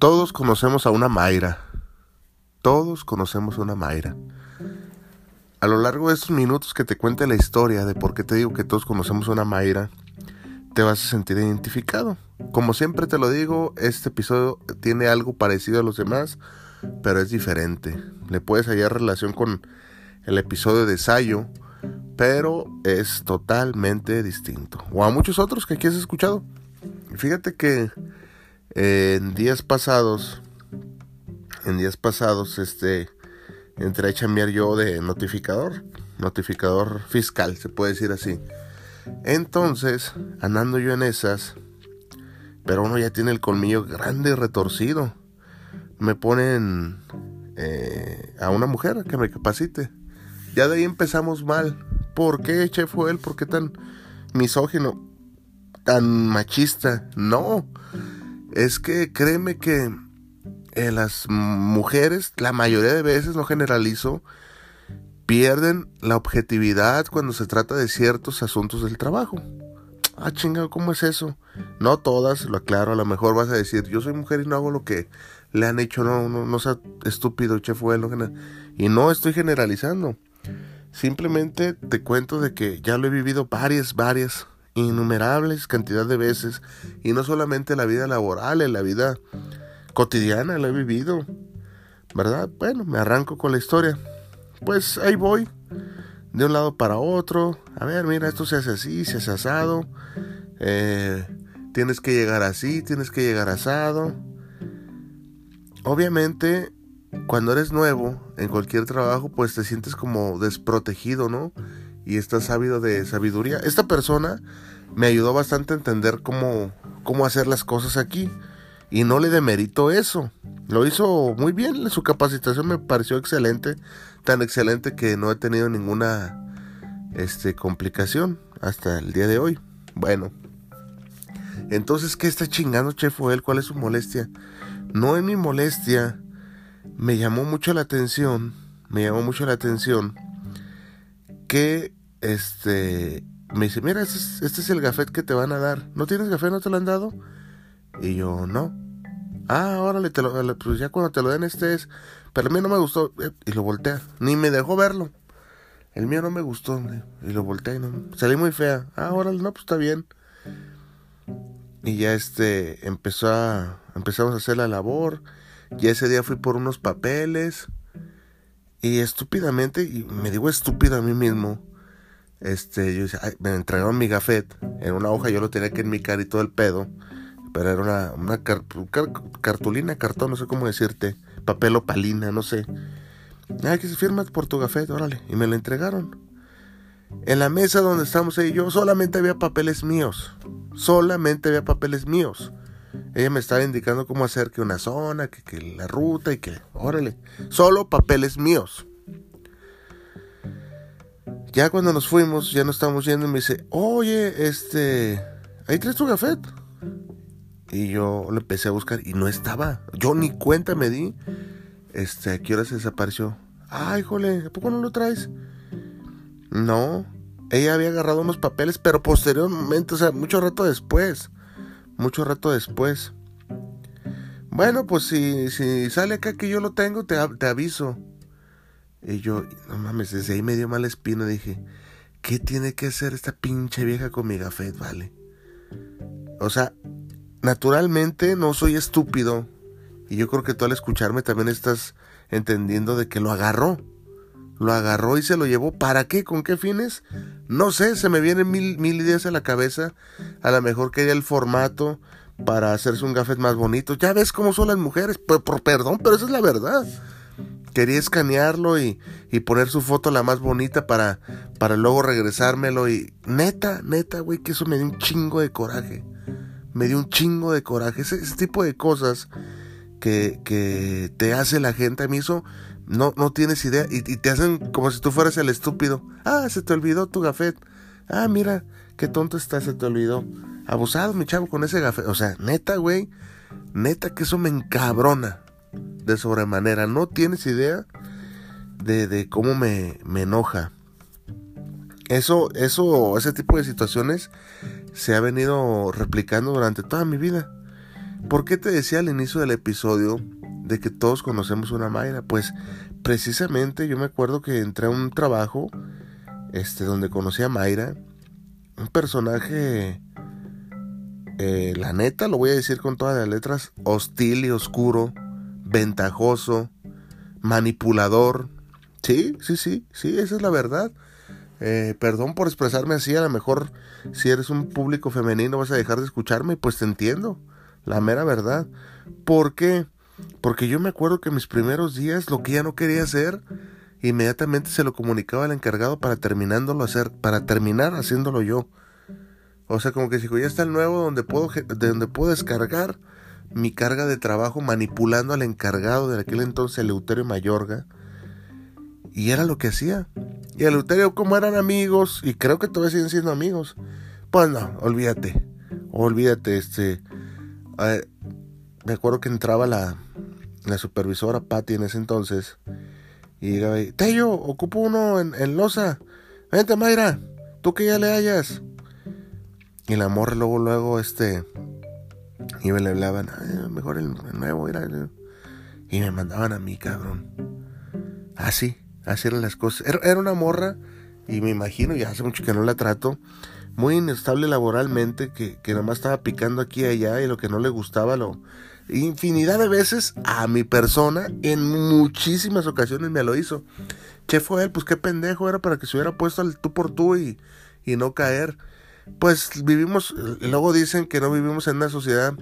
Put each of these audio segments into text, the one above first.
Todos conocemos a una Mayra. Todos conocemos a una Mayra. A lo largo de estos minutos que te cuente la historia de por qué te digo que todos conocemos a una Mayra, te vas a sentir identificado. Como siempre te lo digo, este episodio tiene algo parecido a los demás, pero es diferente. Le puedes hallar relación con el episodio de Sayo, pero es totalmente distinto. O a muchos otros que aquí has escuchado. Fíjate que en días pasados, en días pasados, este, entré a chambear yo de notificador, notificador fiscal, se puede decir así. Entonces, andando yo en esas, pero uno ya tiene el colmillo grande y retorcido. Me ponen eh, a una mujer que me capacite. Ya de ahí empezamos mal. ¿Por qué, chef él? ¿Por qué tan misógino? Tan machista. No. Es que créeme que eh, las mujeres, la mayoría de veces, no generalizo, pierden la objetividad cuando se trata de ciertos asuntos del trabajo. Ah, chingado, ¿cómo es eso? No todas, lo aclaro, a lo mejor vas a decir, yo soy mujer y no hago lo que le han hecho, no, no, no sea estúpido, chef, y no estoy generalizando. Simplemente te cuento de que ya lo he vivido varias, varias, innumerables cantidad de veces. Y no solamente en la vida laboral, en la vida cotidiana lo he vivido. ¿Verdad? Bueno, me arranco con la historia. Pues ahí voy. De un lado para otro. A ver, mira, esto se hace así, se hace asado. Eh, tienes que llegar así, tienes que llegar asado. Obviamente cuando eres nuevo en cualquier trabajo, pues te sientes como desprotegido, ¿no? Y estás ávido de sabiduría. Esta persona me ayudó bastante a entender cómo, cómo hacer las cosas aquí. Y no le demerito eso. Lo hizo muy bien. Su capacitación me pareció excelente. Tan excelente que no he tenido ninguna este, complicación hasta el día de hoy. Bueno. Entonces, ¿qué está chingando Chef él? ¿Cuál es su molestia? No es mi molestia me llamó mucho la atención, me llamó mucho la atención que este me dice, mira, este es, este es el gafet que te van a dar. ¿No tienes gafet? ¿No te lo han dado? Y yo, no. Ah, órale, te lo, pues ya cuando te lo den este es. Pero el mío no me gustó. Eh, y lo voltea. Ni me dejó verlo. El mío no me gustó. Y lo volteé. Y no, salí muy fea. Ah, órale, no, pues está bien. Y ya este empezó a. Empezamos a hacer la labor. Y ese día fui por unos papeles. Y estúpidamente, y me digo estúpido a mí mismo, este, yo me entregaron mi gafet en una hoja, yo lo tenía que enmicar y todo el pedo, pero era una, una cartulina, cartón, no sé cómo decirte, papel o palina, no sé. Ay, que se firma por tu gafet, órale, y me lo entregaron. En la mesa donde estamos ahí yo solamente había papeles míos, solamente había papeles míos. Ella me estaba indicando cómo hacer que una zona, que, la ruta y que, órale, solo papeles míos. Ya cuando nos fuimos, ya nos estábamos yendo y me dice, oye, este, ahí traes tu gafet. Y yo le empecé a buscar y no estaba. Yo ni cuenta me di. Este, ¿a qué hora se desapareció? Ay, jole, ¿a poco no lo traes? No, ella había agarrado unos papeles, pero posteriormente, o sea, mucho rato después mucho rato después. Bueno, pues si, si sale acá que yo lo tengo, te, te aviso. Y yo, no mames, desde ahí me dio mala espina. Dije, ¿qué tiene que hacer esta pinche vieja con mi gafet, vale? O sea, naturalmente no soy estúpido. Y yo creo que tú al escucharme también estás entendiendo de que lo agarró. Lo agarró y se lo llevó. ¿Para qué? ¿Con qué fines? No sé, se me vienen mil, mil ideas a la cabeza. A lo mejor quería el formato para hacerse un gafet más bonito. Ya ves cómo son las mujeres. Por, por perdón, pero esa es la verdad. Quería escanearlo y, y, poner su foto la más bonita para, para luego regresármelo. Y neta, neta, güey, que eso me dio un chingo de coraje. Me dio un chingo de coraje. Ese, tipo de cosas que, que te hace la gente. A mí eso no, no tienes idea. Y, te hacen como si tú fueras el estúpido. Ah, se te olvidó tu gafet. Ah, mira, qué tonto estás, se te olvidó. Abusado, mi chavo, con ese gafet. O sea, neta, güey. Neta que eso me encabrona. De sobremanera. No tienes idea de, de cómo me, me enoja. Eso, eso, ese tipo de situaciones se ha venido replicando durante toda mi vida. ¿Por qué te decía al inicio del episodio de que todos conocemos una Mayra? Pues precisamente yo me acuerdo que entré a un trabajo este, donde conocí a Mayra, un personaje, eh, la neta, lo voy a decir con todas las letras, hostil y oscuro, ventajoso, manipulador. Sí, sí, sí, sí, esa es la verdad. Eh, perdón por expresarme así, a lo mejor si eres un público femenino vas a dejar de escucharme, pues te entiendo, la mera verdad. ¿Por qué? Porque yo me acuerdo que mis primeros días lo que ya no quería hacer, inmediatamente se lo comunicaba al encargado para terminándolo hacer, para terminar haciéndolo yo. O sea, como que si ya está el nuevo donde puedo, donde puedo descargar mi carga de trabajo manipulando al encargado de aquel entonces, Eleuterio Mayorga. Y era lo que hacía. Y Eleuterio, como eran amigos, y creo que todavía siguen siendo amigos, pues no, olvídate. Olvídate, este. me acuerdo que entraba la, la supervisora Patty en ese entonces. Y llegaba ahí, Tello, ocupo uno en, en Loza. Vente, Mayra, tú que ya le hayas. Y la morra luego, luego, este. Y me le hablaban, mejor el, nuevo era. Y me mandaban a mí, cabrón. Así, así eran las cosas. Era, una morra, y me imagino, ya hace mucho que no la trato muy inestable laboralmente, que, que nomás estaba picando aquí y allá y lo que no le gustaba lo, infinidad de veces a mi persona, en muchísimas ocasiones me lo hizo. ¿Qué fue él? Pues qué pendejo era para que se hubiera puesto al tú por tú y, y no caer. Pues vivimos, luego dicen que no vivimos en una sociedad,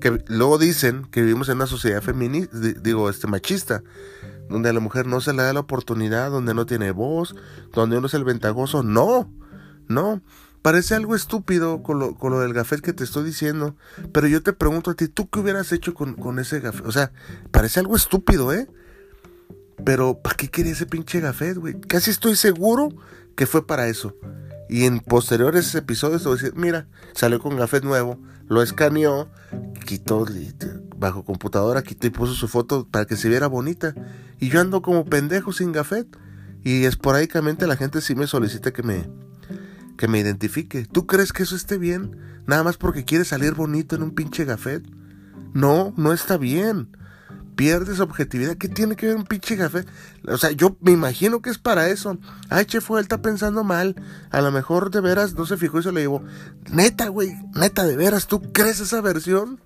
que luego dicen que vivimos en una sociedad feminista, digo, este machista, donde a la mujer no se le da la oportunidad, donde no tiene voz, donde uno es el ventajoso. No, no. Parece algo estúpido con lo, con lo del gafet que te estoy diciendo, pero yo te pregunto a ti, ¿tú qué hubieras hecho con, con ese gafet? O sea, parece algo estúpido, ¿eh? Pero, ¿para qué quería ese pinche gafet, güey? Casi estoy seguro que fue para eso. Y en posteriores episodios te voy a decir, mira, salió con gafet nuevo, lo escaneó, quitó bajo computadora, quitó y puso su foto para que se viera bonita. Y yo ando como pendejo sin gafet. Y esporádicamente la gente sí me solicita que me, que me identifique. ¿Tú crees que eso esté bien? Nada más porque quieres salir bonito en un pinche gafet. No, no está bien. Pierdes objetividad. ¿Qué tiene que ver un pinche gafet? O sea, yo me imagino que es para eso. Ay, che, fue, él está pensando mal. A lo mejor de veras no se fijó y se le llevó. Neta, güey, neta, de veras, ¿tú crees esa versión?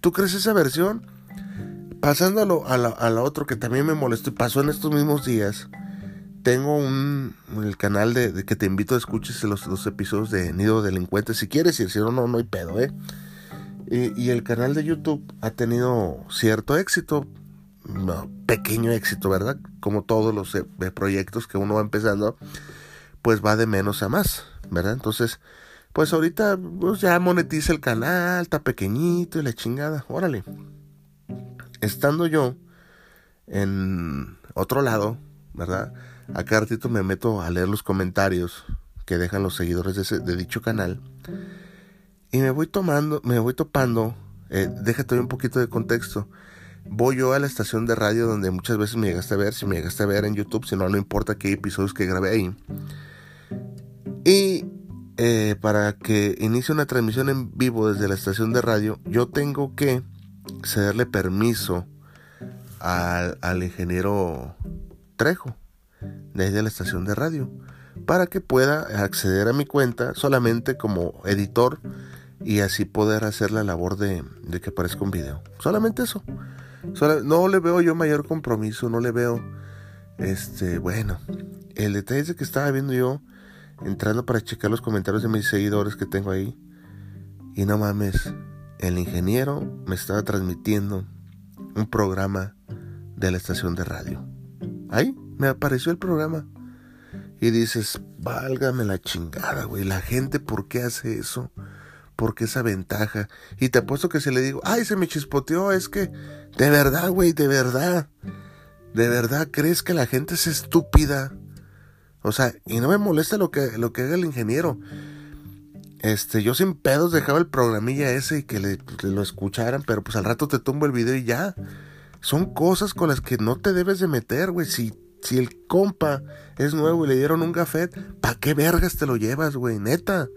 ¿Tú crees esa versión? Pasándolo a la, a la otro que también me molestó y pasó en estos mismos días tengo un el canal de, que te invito a escuches los, los, episodios de Nido Delincuente si quieres y si no, no, hay pedo, ¿eh? Y, el canal de YouTube ha tenido cierto éxito, pequeño éxito, ¿verdad? Como todos los eh, proyectos que uno va empezando, pues va de menos a más, ¿verdad? Entonces, pues ahorita pues ya monetiza el canal, está pequeñito y la chingada, órale. Estando yo en otro lado, ¿verdad? A cada ratito me meto a leer los comentarios que dejan los seguidores de, dicho canal. Y me voy tomando, me voy topando, eh, déjate un poquito de contexto. Voy yo a la estación de radio donde muchas veces me llegaste a ver, si me llegaste a ver en YouTube, si no, no importa qué episodios que grabé ahí. Y eh, para que inicie una transmisión en vivo desde la estación de radio, yo tengo que cederle permiso al, al ingeniero Trejo desde la estación de radio para que pueda acceder a mi cuenta solamente como editor y así poder hacer la labor de, que aparezca un video. Solamente eso. no le veo yo mayor compromiso, no le veo, este, bueno, el detalle es que estaba viendo yo, entrando para checar los comentarios de mis seguidores que tengo ahí, y no mames, el ingeniero me estaba transmitiendo un programa de la estación de radio. Ahí, me apareció el programa. Y dices, válgame la chingada, güey. La gente, ¿por qué hace eso? ¿Por qué esa ventaja? Y te apuesto que si le digo, ay, se me chispoteó, es que, de verdad, güey, de verdad. ¿De verdad crees que la gente es estúpida? O sea, y no me molesta lo que, lo que haga el ingeniero. Este, yo sin pedos dejaba el programilla ese y que le, lo escucharan, pero pues al rato te tumbo el video y ya. Son cosas con las que no te debes de meter, güey. Si si el compa es nuevo y le dieron un gafet, ¿pa' qué vergas te lo llevas, güey? Neta.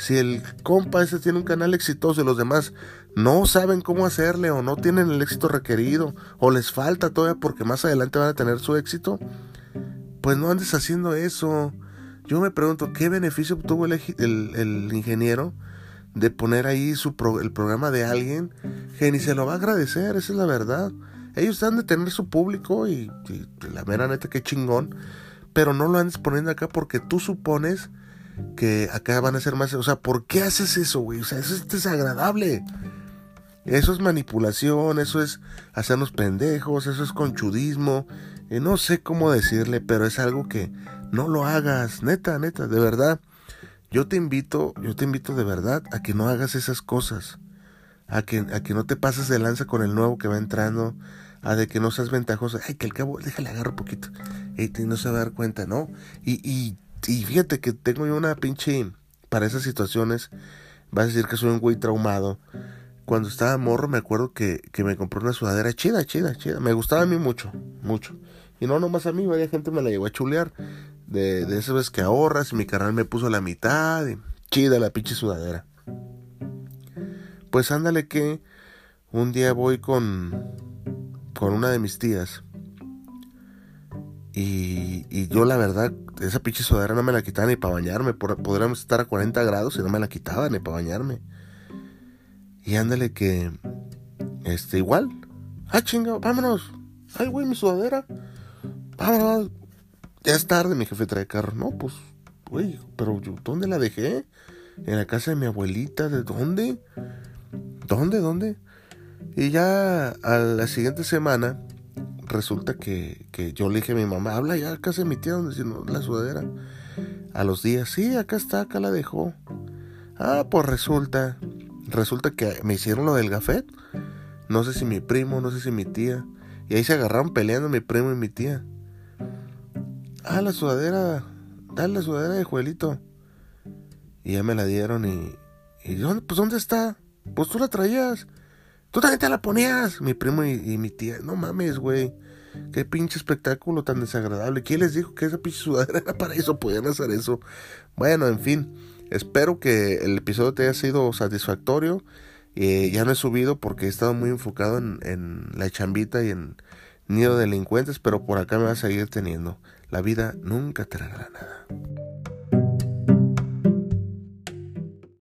Si el compa ese tiene un canal exitoso y los demás no saben cómo hacerle o no tienen el éxito requerido o les falta todavía porque más adelante van a tener su éxito, pues no andes haciendo eso. Yo me pregunto, ¿qué beneficio obtuvo el, el, ingeniero de poner ahí su el programa de alguien que ni se lo va a agradecer? Esa es la verdad. Ellos han de tener su público y, y la mera neta, qué chingón. Pero no lo andes poniendo acá porque tú supones que acá van a ser más. O sea, ¿por qué haces eso, güey? O sea, eso es desagradable. Eso es manipulación, eso es hacernos pendejos, eso es conchudismo. Eh, no sé cómo decirle, pero es algo que no lo hagas, neta, neta, de verdad. Yo te invito, yo te invito de verdad a que no hagas esas cosas. A que, a que no te pases de lanza con el nuevo que va entrando. A de que no seas ventajoso. Ay, que al cabo, déjale agarro poquito. Y no se va a dar cuenta, ¿no? Y, y, y fíjate que tengo yo una pinche. Para esas situaciones. Vas a decir que soy un güey traumado cuando estaba morro me acuerdo que, que, me compró una sudadera chida, chida, chida. Me gustaba a mí mucho, mucho. Y no nomás a mí, varias gente me la llegó a chulear. De, de esas veces que ahorras y mi carnal me puso la mitad. Chida la pinche sudadera. Pues ándale que un día voy con, con una de mis tías. Y, yo la verdad, esa pinche sudadera no me la quitaba ni para bañarme. Podríamos estar a 40 grados y no me la quitaba ni para bañarme. Y ándale que, este, igual. Ah, chinga, vámonos. Ay, güey, mi sudadera. Vámonos. Ya es tarde, mi jefe trae carro. No, pues, güey, pero ¿dónde la dejé? En la casa de mi abuelita. ¿De dónde? ¿Dónde, dónde? Y ya a la siguiente semana, resulta que, que yo le dije a mi mamá, habla ya a casa de mi tía donde no, la sudadera. A los días, sí, acá está, acá la dejó. Ah, pues resulta resulta que me hicieron lo del gafet. No sé si mi primo, no sé si mi tía. Y ahí se agarraron peleando mi primo y mi tía. Ah, la sudadera. Dale la sudadera de Juelito. Y ya me la dieron y. ¿Y pues dónde está? Pues tú la traías. Tú también te la ponías. Mi primo y, mi tía. No mames, güey. Qué pinche espectáculo tan desagradable. ¿Quién les dijo que esa pinche sudadera era para eso? Podían hacer eso. Bueno, en fin. Espero que el episodio te haya sido satisfactorio. Eh, ya no he subido porque he estado muy enfocado en, la chambita y en nido de delincuentes, pero por acá me va a seguir teniendo. La vida nunca te regalará nada.